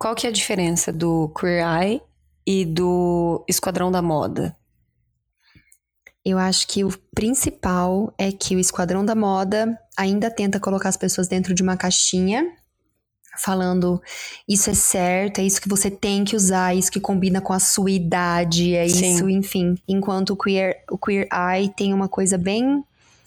qual que é a diferença do Queer Eye e do Esquadrão da Moda? Eu acho que o principal é que o Esquadrão da Moda ainda tenta colocar as pessoas dentro de uma caixinha, falando isso é certo, é isso que você tem que usar, é isso que combina com a sua idade, é Sim. isso, enfim. Enquanto o Queer, o queer Eye tem uma coisa bem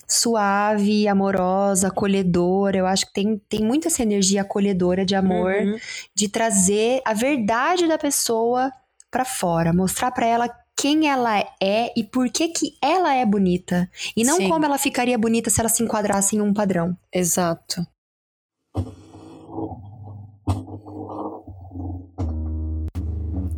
suave, amorosa, acolhedora. Eu acho que tem, tem muito essa energia acolhedora de amor, Uhum. de trazer a verdade da pessoa pra fora, mostrar pra ela quem ela é e por que que ela é bonita. E não Sim. como ela ficaria bonita se ela se enquadrasse em um padrão. Exato.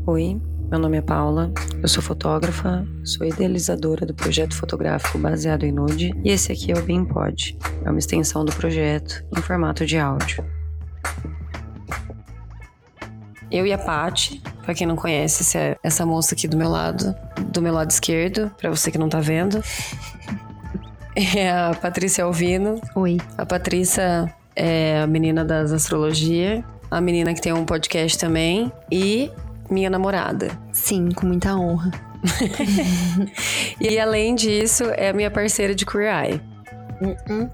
Oi, meu nome é Paula, eu sou fotógrafa, sou idealizadora do projeto fotográfico baseado em nude e esse aqui é o Bem Pod, é uma extensão do projeto em formato de áudio. Eu e a Paty, pra quem não conhece, essa é essa moça aqui do meu lado, do meu lado esquerdo, pra você que não tá vendo, é a Patrícia Alvino, Oi. a Patrícia é a menina das astrologia, a menina que tem um podcast também e minha namorada. Sim, com muita honra. E além disso, é a minha parceira de Queer Eye. Uhum.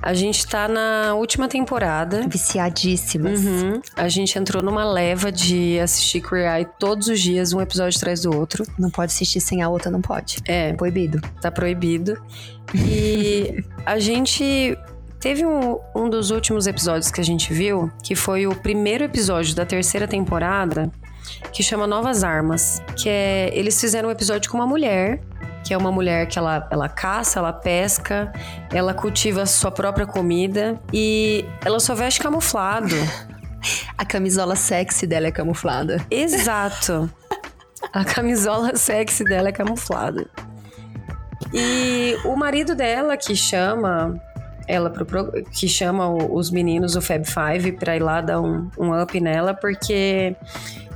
A gente tá na última temporada. Viciadíssimas. Uhum. A gente entrou numa leva de assistir Queer Eye todos os dias, um episódio atrás do outro. Não pode assistir sem a outra, não pode. É, Proibido. tá proibido. E a gente teve um, um dos últimos episódios que a gente viu, que foi o primeiro episódio da terceira temporada, que chama Novas Armas. Que é. Eles fizeram um episódio com uma mulher. Que é uma mulher que ela, ela caça, ela pesca, ela cultiva a sua própria comida e ela só veste camuflado. A camisola sexy dela é camuflada. Exato. A camisola sexy dela é camuflada. E o marido dela que chama ela pro, pro- que chama o- os meninos o Fab Five pra ir lá dar um, um up nela, porque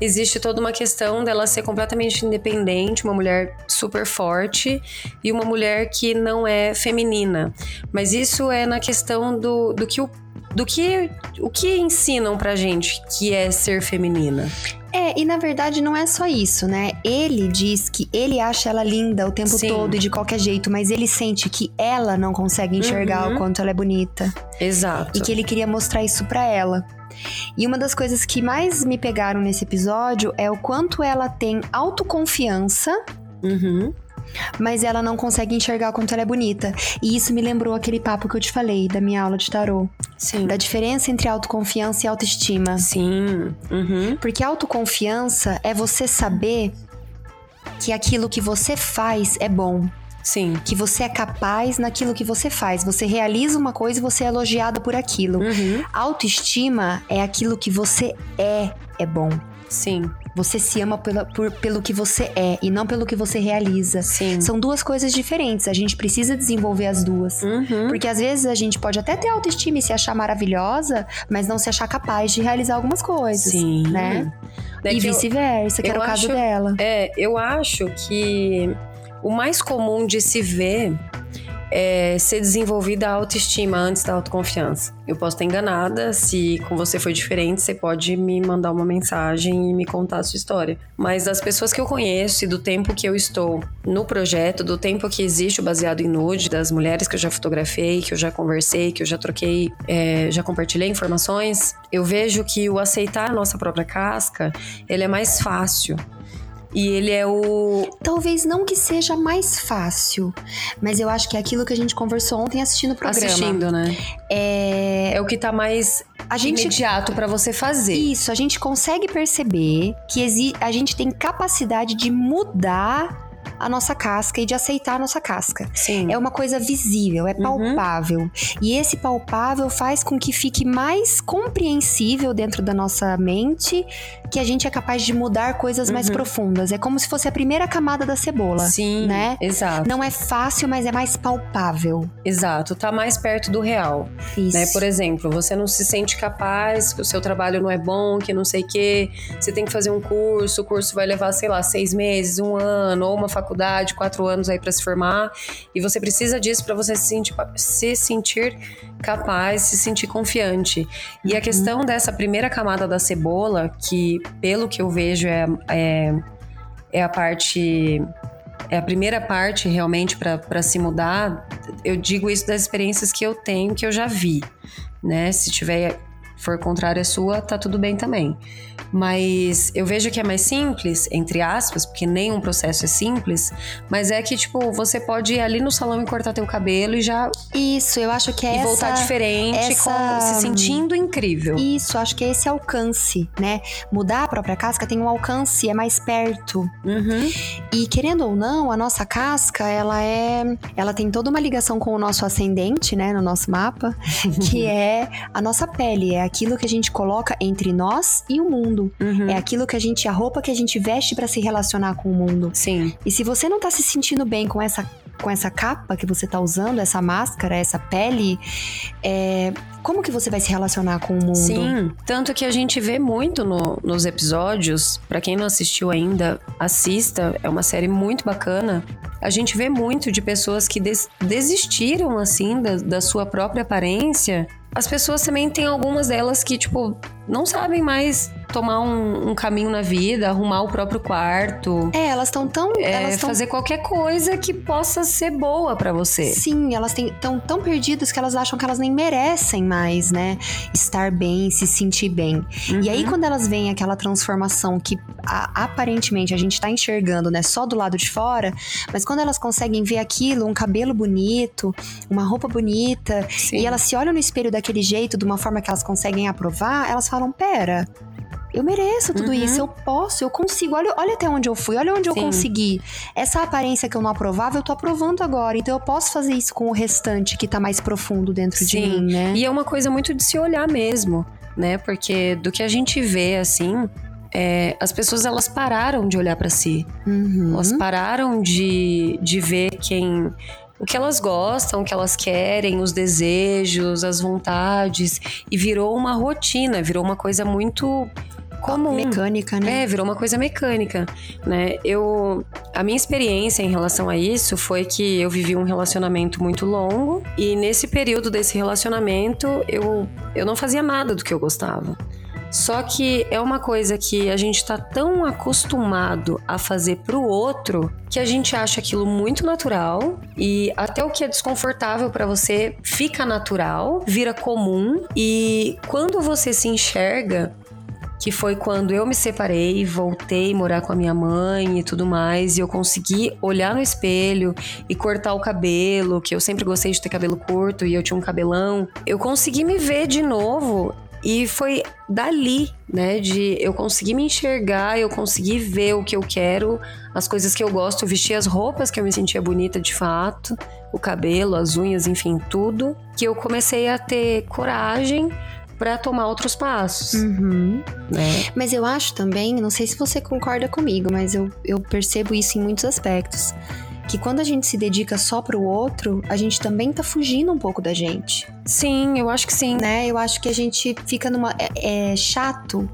existe toda uma questão dela ser completamente independente, uma mulher super forte e uma mulher que não é feminina. Mas isso é na questão do, do que o do que o que ensinam pra gente que é ser feminina. É, e na verdade não é só isso, né? Ele diz que ele acha ela linda o tempo Sim. todo e de qualquer jeito, mas ele sente que ela não consegue enxergar Uhum. o quanto ela é bonita. Exato. E que ele queria mostrar isso pra ela. E uma das coisas que mais me pegaram nesse episódio é o quanto ela tem autoconfiança, Uhum. Mas ela não consegue enxergar o quanto ela é bonita. E isso me lembrou aquele papo que eu te falei da minha aula de tarô, Sim. da diferença entre autoconfiança e autoestima. Sim. Uhum. Porque autoconfiança é você saber que aquilo que você faz é bom, Sim. que você é capaz naquilo que você faz. Você realiza uma coisa e você é elogiado por aquilo. Uhum. Autoestima é aquilo que você é, é bom. Sim. Você se ama pela- por- pelo que você é e não pelo que você realiza. Sim. São duas coisas diferentes. A gente precisa desenvolver as duas. Uhum. Porque às vezes a gente pode até ter autoestima e se achar maravilhosa, mas não se achar capaz de realizar algumas coisas. Sim. né? É e que vice-versa, que era o caso acho- dela. É, eu acho que o mais comum de se ver é ser desenvolvida a autoestima antes da autoconfiança. Eu posso estar enganada, se com você foi diferente, você pode me mandar uma mensagem e me contar a sua história. Mas das pessoas que eu conheço e do tempo que eu estou no projeto, do tempo que existe o baseado em nude, das mulheres que eu já fotografei, que eu já conversei, que eu já troquei, é, já compartilhei informações, eu vejo que o aceitar a nossa própria casca, ele é mais fácil. E ele é o. Talvez não que seja mais fácil, mas eu acho que é aquilo que a gente conversou ontem assistindo o programa. Assistindo, né? É, É o que tá mais a gente imediato pra você fazer. Isso, a gente consegue perceber que a gente tem capacidade de mudar a nossa casca e de aceitar a nossa casca. Sim. É uma coisa visível, é Uhum. palpável. E esse palpável faz com que fique mais compreensível dentro da nossa mente que a gente é capaz de mudar coisas mais Uhum. profundas. É como se fosse a primeira camada da cebola. Sim, né? Exato. Não é fácil, mas é mais palpável. Exato. Tá mais perto do real. Isso. Né? Por exemplo, você não se sente capaz, que o seu trabalho não é bom, que não sei o quê. Você tem que fazer um curso, o curso vai levar, sei lá, seis meses, um ano, ou uma faculdade faculdade, quatro anos aí para se formar, e você precisa disso para você se sentir, se sentir capaz, se sentir confiante. E a uhum. questão dessa primeira camada da cebola, que pelo que eu vejo é, é, é a parte é a primeira parte realmente para se mudar. Eu digo isso das experiências que eu tenho, que eu já vi, né? Se tiver for contrária à sua, tá tudo bem também. Mas eu vejo que é mais simples, entre aspas, porque nenhum processo é simples, mas é que, tipo, você pode ir ali no salão e cortar teu cabelo e já. Isso, eu acho que é. E essa, voltar diferente, essa... com, se sentindo incrível. Isso, acho que é esse alcance, né? Mudar a própria casca tem um alcance, é mais perto. Uhum. E querendo ou não, a nossa casca, ela é. Ela tem toda uma ligação com o nosso ascendente, né? No nosso mapa, que é a nossa pele, é aquilo que a gente coloca entre nós e o mundo. Uhum. É aquilo que a gente, a roupa que a gente veste para se relacionar com o mundo. Sim. E se você não tá se sentindo bem com essa com essa capa que você tá usando, essa máscara, essa pele, é, como que você vai se relacionar com o mundo? Sim, tanto que a gente vê muito no, nos episódios. Para quem não assistiu ainda, assista. É uma série muito bacana. A gente vê muito de pessoas que des desistiram assim da, da sua própria aparência. As pessoas também têm algumas delas que tipo não sabem mais tomar um, um, caminho na vida, arrumar o próprio quarto. É, elas estão tão. É, elas tão... fazer qualquer coisa que possa ser boa para você. Sim, elas estão tão perdidas que elas acham que elas nem merecem mais, né? Estar bem, se sentir bem. Uhum. E aí, uhum. quando elas veem aquela transformação que a, aparentemente a gente tá enxergando, né, só do lado de fora, mas quando elas conseguem ver aquilo, um cabelo bonito, uma roupa bonita, Sim. e elas se olham no espelho daquele jeito, de uma forma que elas conseguem aprovar, elas falam: pera eu mereço tudo uhum. isso, eu posso, eu consigo. Olha, olha até onde eu fui, olha onde Sim. eu consegui. Essa aparência que eu não aprovava, eu tô aprovando agora. Então eu posso fazer isso com o restante que tá mais profundo dentro Sim. de mim, né? E é uma coisa muito de se olhar mesmo, né? Porque do que a gente vê, assim, é, as pessoas elas pararam de olhar para si. Uhum. Elas pararam de, de ver quem o que elas gostam, o que elas querem, os desejos, as vontades, e virou uma rotina, virou uma coisa muito comum. Mecânica, né? É, virou uma coisa mecânica, né? Eu, a minha experiência em relação a isso foi que eu vivi um relacionamento muito longo e nesse período desse relacionamento eu, eu não fazia nada do que eu gostava. Só que é uma coisa que a gente tá tão acostumado a fazer pro outro que a gente acha aquilo muito natural e até o que é desconfortável para você fica natural, vira comum e quando você se enxerga que foi quando eu me separei, voltei a morar com a minha mãe e tudo mais, e eu consegui olhar no espelho e cortar o cabelo, que eu sempre gostei de ter cabelo curto e eu tinha um cabelão. Eu consegui me ver de novo e foi dali, né, de eu conseguir me enxergar, eu conseguir ver o que eu quero, as coisas que eu gosto, vestir as roupas que eu me sentia bonita de fato, o cabelo, as unhas, enfim, tudo, que eu comecei a ter coragem para tomar outros passos. Uhum. Né? Mas eu acho também, não sei se você concorda comigo, mas eu, eu percebo isso em muitos aspectos. Que quando a gente se dedica só pro outro, a gente também tá fugindo um pouco da gente. Sim, eu acho que sim. Né? Eu acho que a gente fica numa. É, é chato,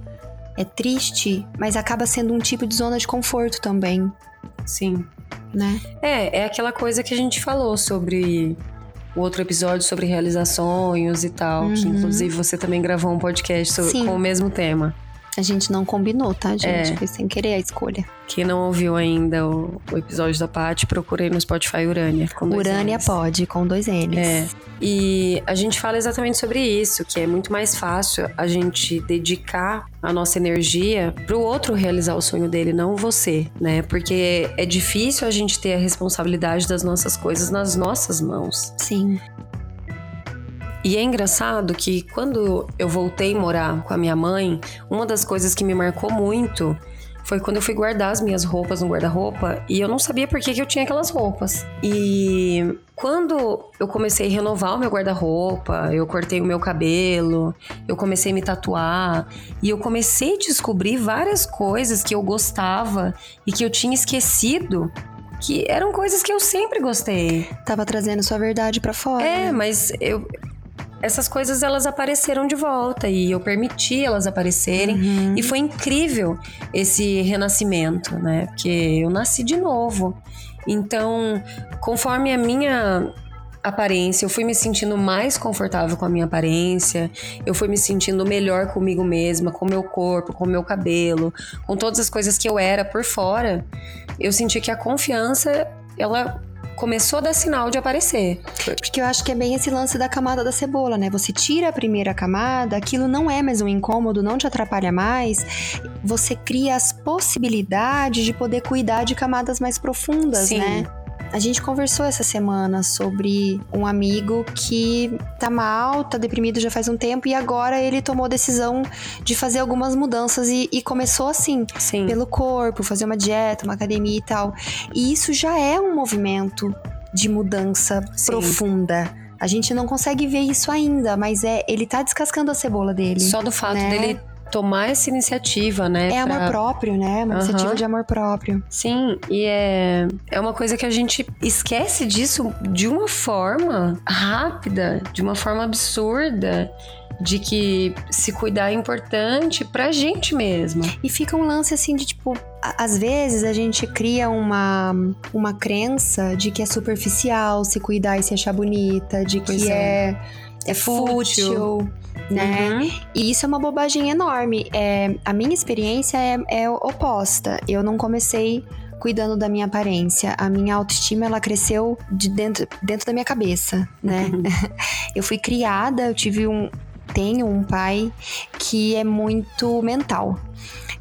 é triste, mas acaba sendo um tipo de zona de conforto também. Sim. Né? É, é aquela coisa que a gente falou sobre o outro episódio sobre realizar sonhos e tal, uhum. que inclusive você também gravou um podcast sobre, com o mesmo tema. A gente não combinou, tá, gente? É. Foi sem querer a escolha. Quem não ouviu ainda o, o episódio da Paty, procurei no Spotify Urânia. Com Urânia pode, com dois N's. É. E a gente fala exatamente sobre isso, que é muito mais fácil a gente dedicar a nossa energia pro outro realizar o sonho dele, não você, né? Porque é difícil a gente ter a responsabilidade das nossas coisas nas nossas mãos. Sim. E é engraçado que quando eu voltei a morar com a minha mãe, uma das coisas que me marcou muito foi quando eu fui guardar as minhas roupas no guarda-roupa e eu não sabia por que, que eu tinha aquelas roupas. E quando eu comecei a renovar o meu guarda-roupa, eu cortei o meu cabelo, eu comecei a me tatuar e eu comecei a descobrir várias coisas que eu gostava e que eu tinha esquecido que eram coisas que eu sempre gostei. Tava trazendo sua verdade para fora. É, mas eu essas coisas elas apareceram de volta e eu permiti elas aparecerem uhum. e foi incrível esse renascimento, né? Porque eu nasci de novo. Então, conforme a minha aparência, eu fui me sentindo mais confortável com a minha aparência, eu fui me sentindo melhor comigo mesma, com o meu corpo, com o meu cabelo, com todas as coisas que eu era por fora. Eu senti que a confiança, ela começou a dar sinal de aparecer. Porque eu acho que é bem esse lance da camada da cebola, né? Você tira a primeira camada, aquilo não é mais um incômodo, não te atrapalha mais. Você cria as possibilidades de poder cuidar de camadas mais profundas, Sim. né? A gente conversou essa semana sobre um amigo que tá mal, tá deprimido já faz um tempo e agora ele tomou a decisão de fazer algumas mudanças e, e começou assim, Sim. pelo corpo, fazer uma dieta, uma academia e tal. E isso já é um movimento de mudança Sim. profunda. A gente não consegue ver isso ainda, mas é ele tá descascando a cebola dele. Só do fato né? dele tomar essa iniciativa, né? É pra... amor próprio, né? Uma uhum. iniciativa de amor próprio. Sim, e é, é uma coisa que a gente esquece disso de uma forma rápida, de uma forma absurda de que se cuidar é importante pra gente mesma. E fica um lance assim de tipo, às vezes a gente cria uma, uma crença de que é superficial se cuidar e se achar bonita, de que é, é, é fútil. fútil né? Uhum. E isso é uma bobagem enorme. É, a minha experiência é, é oposta. Eu não comecei cuidando da minha aparência. A minha autoestima ela cresceu de dentro, dentro da minha cabeça, né? Uhum. eu fui criada, eu tive um tenho um pai que é muito mental.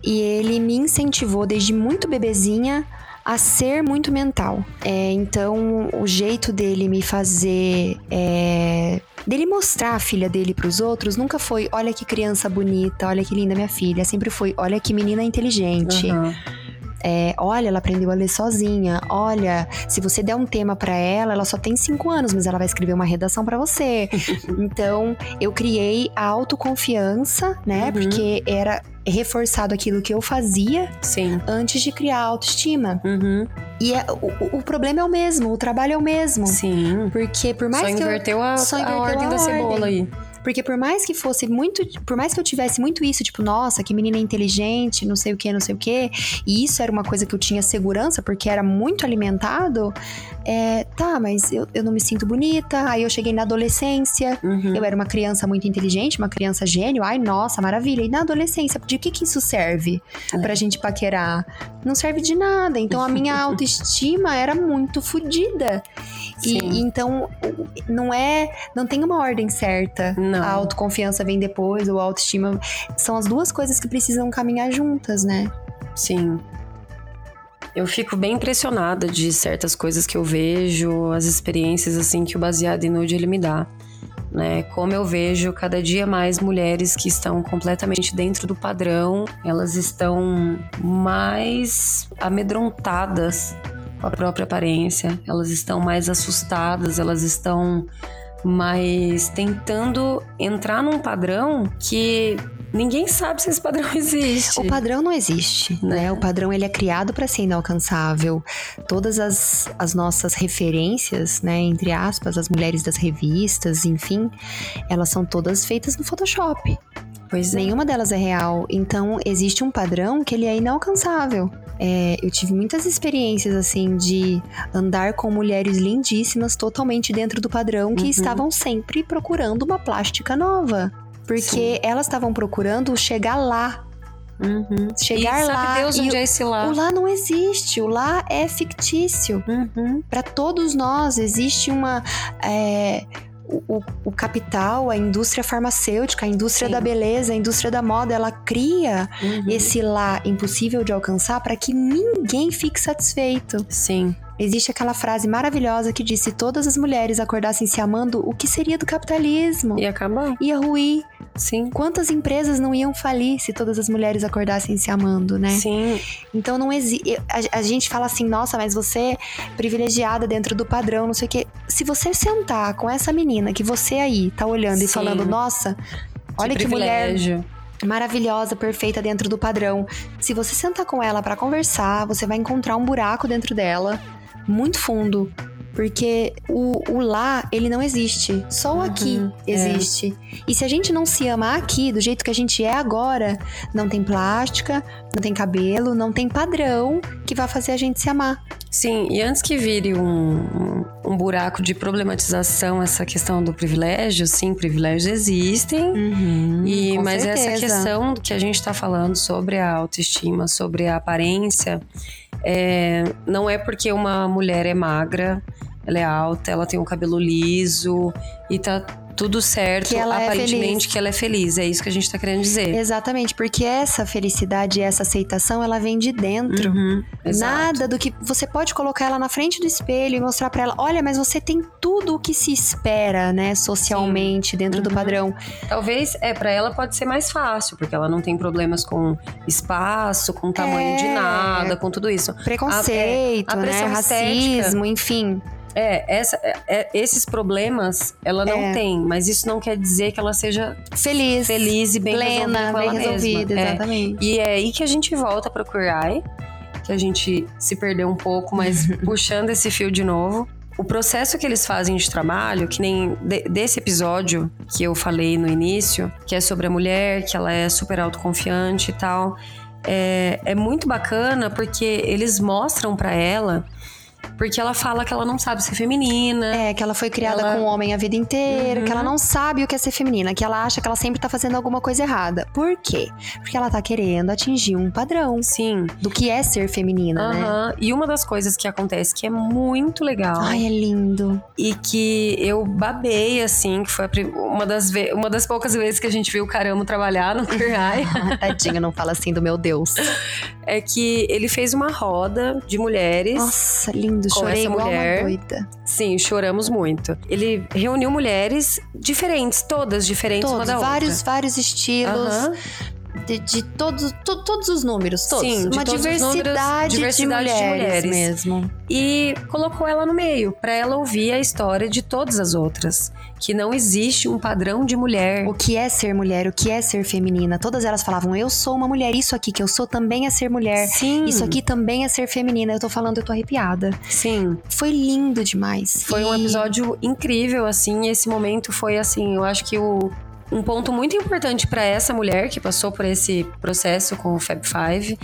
E ele me incentivou desde muito bebezinha a ser muito mental. É, então, o jeito dele me fazer. É, dele mostrar a filha dele para os outros nunca foi: olha que criança bonita, olha que linda minha filha. Sempre foi: olha que menina inteligente. Uhum. É, olha, ela aprendeu a ler sozinha. Olha, se você der um tema para ela, ela só tem cinco anos, mas ela vai escrever uma redação para você. então, eu criei a autoconfiança, né? Uhum. Porque era reforçado aquilo que eu fazia Sim. antes de criar autoestima. Uhum. E é, o, o, problema é o mesmo, o trabalho é o mesmo. Sim. Porque por mais só que inverteu eu, a, só inverteu a ordem a da ordem. cebola aí. Porque por mais que fosse muito. Por mais que eu tivesse muito isso, tipo, nossa, que menina inteligente, não sei o que, não sei o que. E isso era uma coisa que eu tinha segurança, porque era muito alimentado. É, tá, mas eu, eu não me sinto bonita. Aí eu cheguei na adolescência. Uhum. Eu era uma criança muito inteligente, uma criança gênio. Ai, nossa, maravilha. E na adolescência, de que que isso serve é. pra gente paquerar? Não serve de nada. Então a minha autoestima era muito fodida. E então não é. Não tem uma ordem certa. Não. A autoconfiança vem depois, ou a autoestima. São as duas coisas que precisam caminhar juntas, né? Sim. Eu fico bem impressionada de certas coisas que eu vejo, as experiências assim que o baseado em nude ele me dá. Né? Como eu vejo cada dia mais mulheres que estão completamente dentro do padrão, elas estão mais amedrontadas com a própria aparência, elas estão mais assustadas, elas estão mas tentando entrar num padrão que ninguém sabe se esse padrão existe. O padrão não existe, né? né? O padrão ele é criado para ser inalcançável. Todas as, as nossas referências, né, entre aspas, as mulheres das revistas, enfim, elas são todas feitas no Photoshop. Pois é. Nenhuma delas é real. Então, existe um padrão que ele é inalcançável. É, eu tive muitas experiências, assim, de andar com mulheres lindíssimas, totalmente dentro do padrão, que uhum. estavam sempre procurando uma plástica nova. Porque Sim. elas estavam procurando chegar lá. Uhum. Chegar e lá. Deus onde é esse lá. O lá não existe. O lá é fictício. Uhum. Para todos nós existe uma. É, o, o, capital, a indústria farmacêutica, a indústria Sim. da beleza, a indústria da moda, ela cria uhum. esse lá impossível de alcançar para que ninguém fique satisfeito. Sim. Existe aquela frase maravilhosa que diz: se todas as mulheres acordassem se amando, o que seria do capitalismo? Ia acabar. Ia ruir. Sim. Quantas empresas não iam falir se todas as mulheres acordassem se amando, né? Sim. Então não existe. A, a, gente fala assim, nossa, mas você é privilegiada dentro do padrão, não sei o quê. Se você sentar com essa menina que você aí tá olhando Sim. e falando, nossa, olha que, que mulher maravilhosa, perfeita dentro do padrão. Se você sentar com ela para conversar, você vai encontrar um buraco dentro dela muito fundo. Porque o, o lá, ele não existe. Só o aqui Uhum, é. existe. E se a gente não se ama aqui, do jeito que a gente é agora, não tem plástica, não tem cabelo, não tem padrão que vai fazer a gente se amar. Sim, e antes que vire um, um, buraco de problematização essa questão do privilégio, sim, privilégios existem. E, Hum, com mas essa certeza. questão que a gente está falando sobre a autoestima, sobre a aparência, é, não é porque uma mulher é magra, ela é alta, ela tem um cabelo liso e tá tudo certo, Que é aparentemente feliz. que ela é feliz. É isso que a gente tá querendo dizer. Exatamente, porque essa felicidade e essa aceitação, ela vem de dentro. Uhum. Nada do que você pode colocar ela na frente do espelho e mostrar pra ela, olha, mas você tem tudo o que se espera, né, socialmente dentro do Uhum. padrão. Talvez, é, para ela pode ser mais fácil, porque ela não tem problemas com espaço, com tamanho de É. nada, com tudo isso. Preconceito, a né, pressão racismo, enfim. É, essa, é- é- esses problemas ela não É. tem, mas isso não quer dizer que ela seja Feliz, feliz e bem plena, resolvida bem ela resolvida, mesma. É. exatamente. E é aí que a gente volta para Eye, que a gente se perdeu um pouco, mas puxando esse fio de novo. O processo que eles fazem de trabalho, que nem de- desse episódio que eu falei no início, que é sobre a mulher, que ela é super autoconfiante e tal, é, é muito bacana porque eles mostram pra ela, porque ela fala que ela não sabe ser feminina. É, que ela foi criada Ela- com um homem a vida inteira, que ela não sabe o que é ser feminina, que ela acha que ela sempre tá fazendo alguma coisa errada. Por quê? Porque ela tá querendo atingir um padrão Sim. do que é ser feminina, né? Aham. E uma das coisas que acontece que é muito legal Ai, é lindo. e que eu babei, assim, que foi uma, das ve- uma das poucas vezes que a gente viu o Caramo trabalhar no Eye, Tadinha, não fala assim do meu Deus. é que ele fez uma roda de mulheres. Nossa, lindo. Com Chorei essa mulher. uma doida. Sim, choramos muito. Ele reuniu mulheres diferentes, todas diferentes uma Todos, da vários, outra. vários estilos, de, de todos, to- todos os números, todos. Sim, de uma os números, diversidade, diversidade de de, mulheres mulheres. mesmo. E colocou ela no meio, pra ela ouvir a história de todas as outras. Que não existe um padrão de mulher. O que é ser mulher, o que é ser feminina. Todas elas falavam, eu sou uma mulher, isso aqui que eu sou também é ser mulher. Sim. Isso aqui também é ser feminina. Eu tô falando, eu tô arrepiada. Sim. Foi lindo demais. Foi um E- episódio incrível, assim. Esse momento foi, assim, eu acho que o, um ponto muito importante pra essa mulher que passou por esse processo com o Fab Five,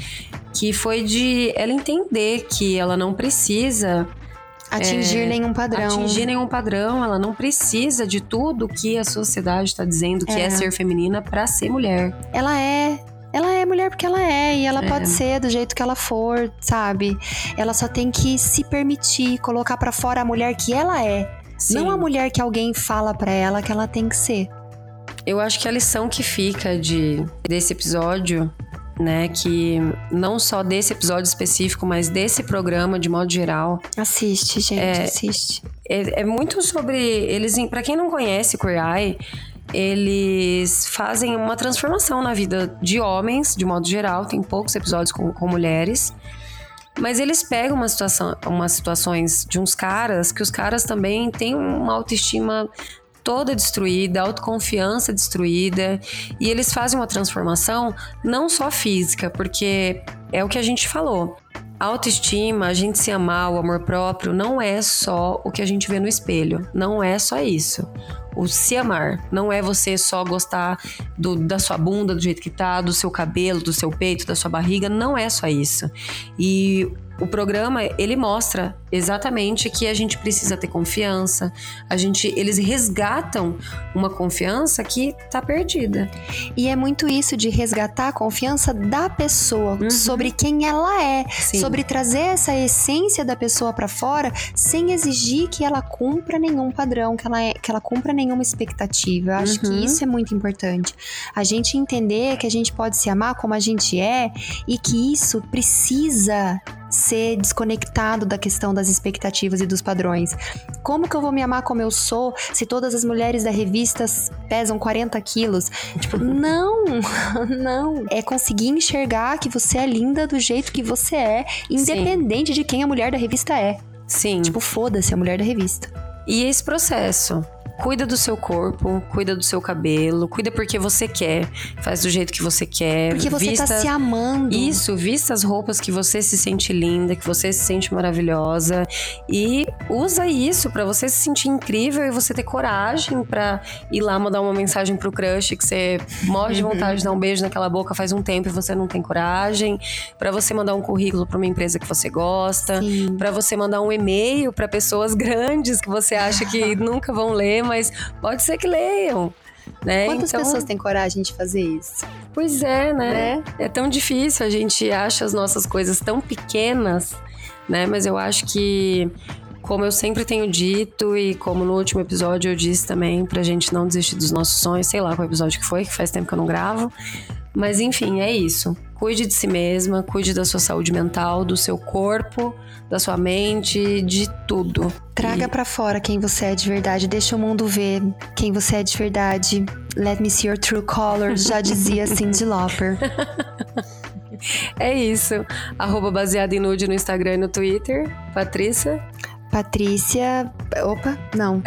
que foi de ela entender que ela não precisa Atingir nenhum padrão. atingir nenhum padrão, ela não precisa de tudo que a sociedade está dizendo que é, É. ser feminina pra ser mulher. Ela é. Ela é mulher porque ela é, e ela É. pode ser do jeito que ela for, sabe? Ela só tem que se permitir colocar pra fora a mulher que ela é, Sim. não a mulher que alguém fala pra ela que ela tem que ser. Eu acho que a lição que fica de desse episódio, né, que não só desse episódio específico, mas desse programa de modo geral, Assiste, gente, É. assiste. é, é muito sobre eles, para quem não conhece Queer Eye, eles fazem uma transformação na vida de homens, de modo geral, tem poucos episódios com, com mulheres. Mas eles pegam uma situação, umas situações de uns caras que os caras também têm uma autoestima toda destruída, autoconfiança destruída, e eles fazem uma transformação não só física, porque é o que a gente falou. A autoestima, a gente se amar, o amor próprio, não é só o que a gente vê no espelho. Não é só isso. O se amar não é você só gostar do- da sua bunda do jeito que tá, do seu cabelo, do seu peito, da sua barriga. Não é só isso. E o programa, ele mostra exatamente que a gente precisa ter confiança. A gente, eles resgatam uma confiança que tá perdida. E é muito isso de resgatar a confiança da pessoa Uhum. sobre quem ela é, Sim. sobre trazer essa essência da pessoa pra fora, sem exigir que ela cumpra nenhum padrão, que ela, é- que ela cumpra nenhuma expectativa. Eu acho Uhum. que isso é muito importante. A gente entender que a gente pode se amar como a gente é e que isso precisa ser desconectado da questão das expectativas e dos padrões. Como que eu vou me amar como eu sou se todas as mulheres da revista pesam 40 quilos? Tipo, não, não. É conseguir enxergar que você é linda do jeito que você é, independente de quem a mulher da revista é. Sim. Tipo, foda-se a mulher da revista. E esse processo cuida do seu corpo, cuida do seu cabelo, cuida porque você quer, faz do jeito que você quer. Porque você vista... tá se amando. Isso, vista as roupas que você se sente linda, que você se sente maravilhosa e usa isso para você se sentir incrível e você ter coragem para ir lá mandar uma mensagem pro crush que você morre de vontade de dar um beijo naquela boca faz um tempo e você não tem coragem, para você mandar um currículo para uma empresa que você gosta, para você mandar um e-mail para pessoas grandes que você acha que nunca vão ler, mas pode ser que leiam. Né? Quantas então, pessoas têm coragem de fazer isso? Pois é, né? né? É tão difícil, a gente acha as nossas coisas tão pequenas, né? Mas eu acho que, como eu sempre tenho dito, e como no último episódio eu disse também, pra gente não desistir dos nossos sonhos, sei lá qual episódio que foi, que faz tempo que eu não gravo. Mas enfim, é isso. Cuide de si mesma, cuide da sua saúde mental, do seu corpo, da sua mente, de tudo. Traga e... para fora quem você é de verdade, deixa o mundo ver quem você é de verdade. Let me see your true colors, já dizia Cindy Lauper. É isso. Arroba baseado em nude no Instagram e no Twitter. Patrícia. Patrícia. Opa, não.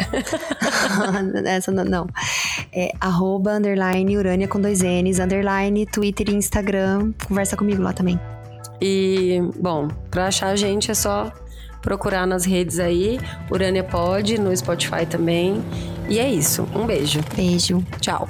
Essa não. não. É arroba underline Urânia com dois N's, underline Twitter e Instagram. Conversa comigo lá também. E, bom, pra achar a gente é só procurar nas redes aí. Urânia pode, no Spotify também. E é isso. Um beijo. Beijo. Tchau.